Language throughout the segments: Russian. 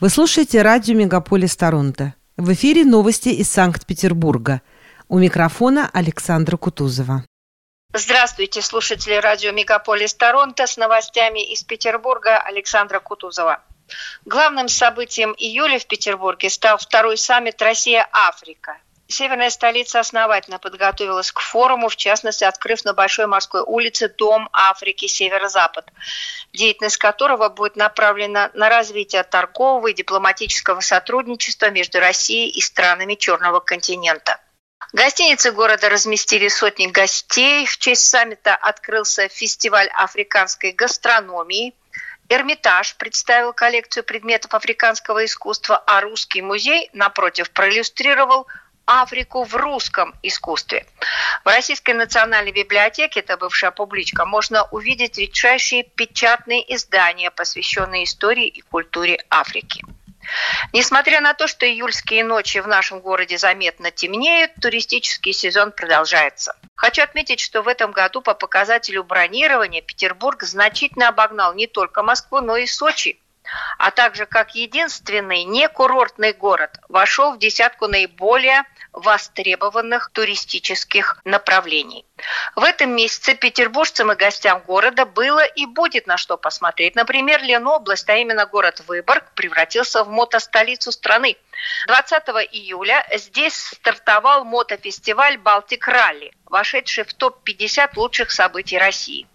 Вы слушаете радио «Мегаполис Торонто». В эфире новости из Санкт-Петербурга. У микрофона Александра Кутузова. Здравствуйте, слушатели радио «Мегаполис Торонто» с новостями из Петербурга Александра Кутузова. Главным событием июля в Петербурге стал второй саммит «Россия-Африка», Северная столица основательно подготовилась к форуму, в частности, открыв на Большой морской улице Дом Африки Северо-Запад, деятельность которого будет направлена на развитие торгового и дипломатического сотрудничества между Россией и странами Черного континента. Гостиницы города разместили сотни гостей. В честь саммита открылся фестиваль африканской гастрономии. Эрмитаж представил коллекцию предметов африканского искусства, а Русский музей, напротив, проиллюстрировал Африку в русском искусстве. В Российской национальной библиотеке, это бывшая публичка, можно увидеть редчайшие печатные издания, посвященные истории и культуре Африки. Несмотря на то, что июльские ночи в нашем городе заметно темнеют, туристический сезон продолжается. Хочу отметить, что в этом году по показателю бронирования Петербург значительно обогнал не только Москву, но и Сочи а также как единственный некурортный город вошел в десятку наиболее востребованных туристических направлений. В этом месяце петербуржцам и гостям города было и будет на что посмотреть. Например, Ленобласть, а именно город Выборг, превратился в мотостолицу страны. 20 июля здесь стартовал мотофестиваль «Балтик Ралли», вошедший в топ-50 лучших событий России.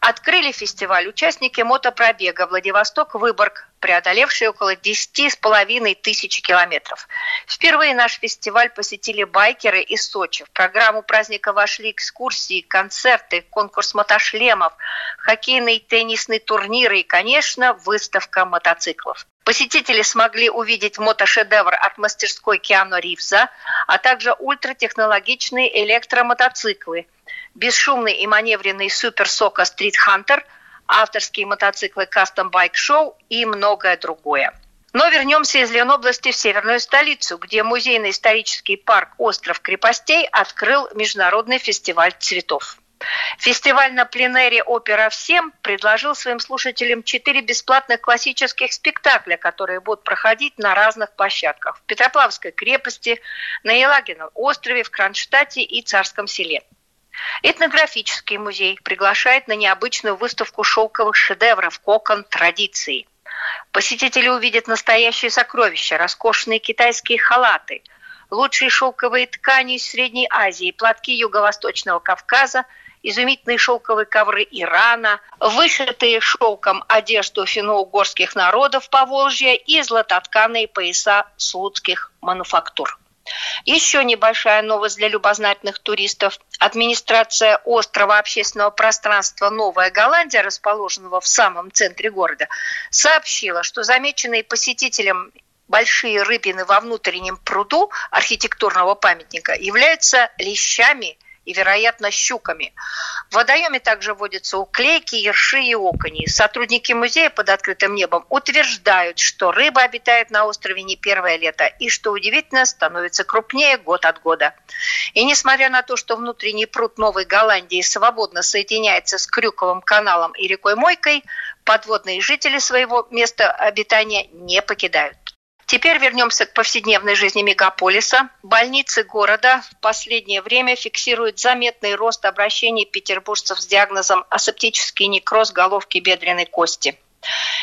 Открыли фестиваль участники мотопробега «Владивосток-Выборг», преодолевшие около 10,5 тысяч километров. Впервые наш фестиваль посетили байкеры из Сочи. В программу праздника вошли экскурсии, концерты, конкурс мотошлемов, хоккейные и теннисные турниры и, конечно, выставка мотоциклов. Посетители смогли увидеть мотошедевр от мастерской Киану Ривза, а также ультратехнологичные электромотоциклы, бесшумный и маневренный Супер Сока Стрит Хантер, авторские мотоциклы Custom Bike Show и многое другое. Но вернемся из Ленобласти в северную столицу, где музейный исторический парк «Остров крепостей» открыл международный фестиваль цветов. Фестиваль на пленэре «Опера всем» предложил своим слушателям четыре бесплатных классических спектакля, которые будут проходить на разных площадках. В Петроплавской крепости, на Елагином острове, в Кронштадте и Царском селе. Этнографический музей приглашает на необычную выставку шелковых шедевров «Кокон традиции». Посетители увидят настоящие сокровища, роскошные китайские халаты, лучшие шелковые ткани из Средней Азии, платки Юго-Восточного Кавказа – изумительные шелковые ковры Ирана, вышитые шелком одежду финно-угорских народов Поволжья и златотканые пояса слуцких мануфактур. Еще небольшая новость для любознательных туристов. Администрация острова общественного пространства «Новая Голландия», расположенного в самом центре города, сообщила, что замеченные посетителям большие рыбины во внутреннем пруду архитектурного памятника являются лещами и, вероятно, щуками. В водоеме также водятся уклейки, ерши и окони. Сотрудники музея под открытым небом утверждают, что рыба обитает на острове не первое лето и, что удивительно, становится крупнее год от года. И несмотря на то, что внутренний пруд Новой Голландии свободно соединяется с Крюковым каналом и рекой Мойкой, подводные жители своего места обитания не покидают. Теперь вернемся к повседневной жизни мегаполиса. Больницы города в последнее время фиксируют заметный рост обращений петербуржцев с диагнозом асептический некроз головки бедренной кости.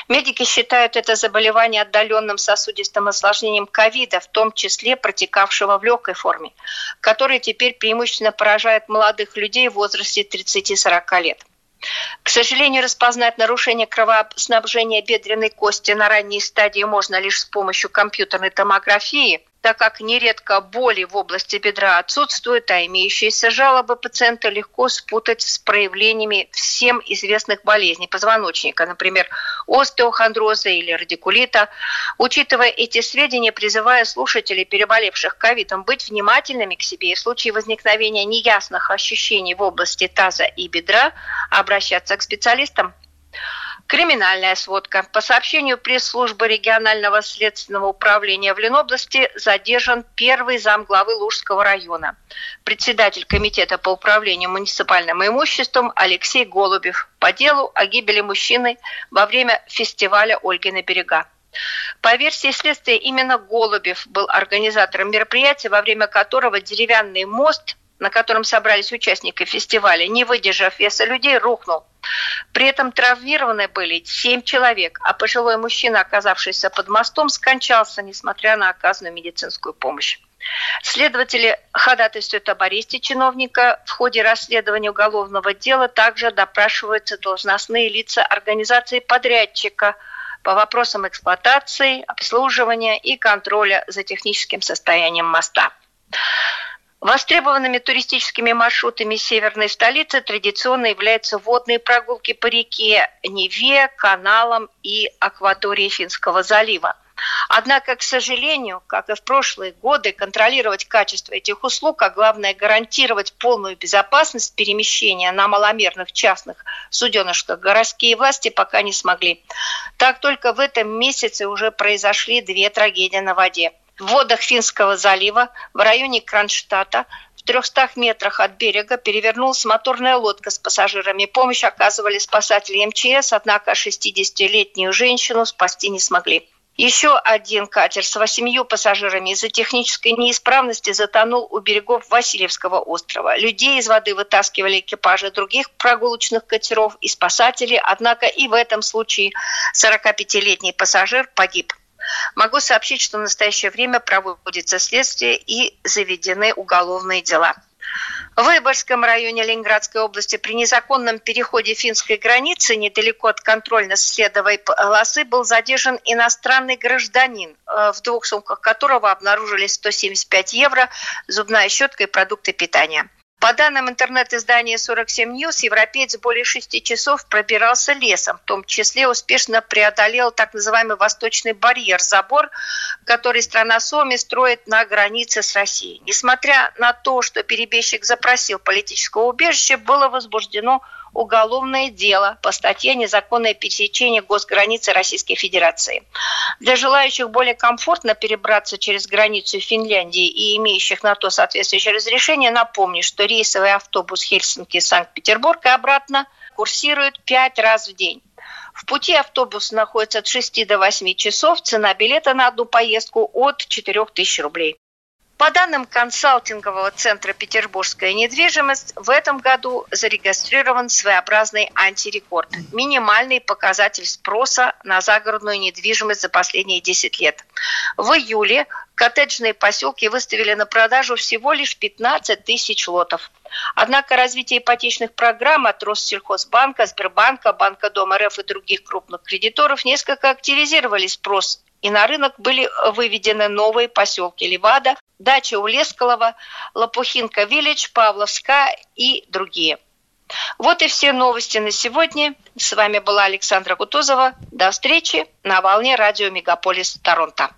Медики считают это заболевание отдаленным сосудистым осложнением ковида, в том числе протекавшего в легкой форме, который теперь преимущественно поражает молодых людей в возрасте 30-40 лет. К сожалению, распознать нарушение кровоснабжения бедренной кости на ранней стадии можно лишь с помощью компьютерной томографии, так как нередко боли в области бедра отсутствуют, а имеющиеся жалобы пациента легко спутать с проявлениями всем известных болезней позвоночника, например, остеохондроза или радикулита. Учитывая эти сведения, призываю слушателей, переболевших ковидом, быть внимательными к себе и в случае возникновения неясных ощущений в области таза и бедра обращаться к специалистам. Криминальная сводка. По сообщению пресс-службы регионального следственного управления в Ленобласти задержан первый замглавы Лужского района, председатель комитета по управлению муниципальным имуществом Алексей Голубев по делу о гибели мужчины во время фестиваля «Ольги на берега». По версии следствия, именно Голубев был организатором мероприятия, во время которого деревянный мост, на котором собрались участники фестиваля, не выдержав веса людей, рухнул. При этом травмированы были семь человек, а пожилой мужчина, оказавшийся под мостом, скончался, несмотря на оказанную медицинскую помощь. Следователи ходатайствуют об аресте чиновника. В ходе расследования уголовного дела также допрашиваются должностные лица организации подрядчика по вопросам эксплуатации, обслуживания и контроля за техническим состоянием моста. Востребованными туристическими маршрутами северной столицы традиционно являются водные прогулки по реке Неве, каналам и акватории Финского залива. Однако, к сожалению, как и в прошлые годы, контролировать качество этих услуг, а главное гарантировать полную безопасность перемещения на маломерных частных суденышках городские власти пока не смогли. Так только в этом месяце уже произошли две трагедии на воде – в водах Финского залива в районе Кронштадта в 300 метрах от берега перевернулась моторная лодка с пассажирами. Помощь оказывали спасатели МЧС, однако 60-летнюю женщину спасти не смогли. Еще один катер с восемью пассажирами из-за технической неисправности затонул у берегов Васильевского острова. Людей из воды вытаскивали экипажи других прогулочных катеров и спасатели, однако и в этом случае 45-летний пассажир погиб. Могу сообщить, что в настоящее время проводится следствие и заведены уголовные дела. В Выборгском районе Ленинградской области при незаконном переходе финской границы недалеко от контрольно-следовой полосы был задержан иностранный гражданин, э, в двух сумках которого обнаружили 175 евро, зубная щетка и продукты питания. По данным интернет-издания 47 News, европеец более шести часов пробирался лесом, в том числе успешно преодолел так называемый восточный барьер, забор, который страна Соми строит на границе с Россией. Несмотря на то, что перебежчик запросил политического убежища, было возбуждено уголовное дело по статье «Незаконное пересечение госграницы Российской Федерации». Для желающих более комфортно перебраться через границу Финляндии и имеющих на то соответствующее разрешение, напомню, что рейсовый автобус Хельсинки-Санкт-Петербург и обратно курсирует пять раз в день. В пути автобус находится от 6 до 8 часов. Цена билета на одну поездку от 4 тысяч рублей. По данным консалтингового центра «Петербургская недвижимость», в этом году зарегистрирован своеобразный антирекорд – минимальный показатель спроса на загородную недвижимость за последние 10 лет. В июле коттеджные поселки выставили на продажу всего лишь 15 тысяч лотов. Однако развитие ипотечных программ от Россельхозбанка, Сбербанка, Банка Дома РФ и других крупных кредиторов несколько активизировали спрос и на рынок были выведены новые поселки Левада, дача Улескалова, Лопухинка Виллидж, Павловска и другие. Вот и все новости на сегодня. С вами была Александра Кутузова. До встречи на волне радио Мегаполис Торонто.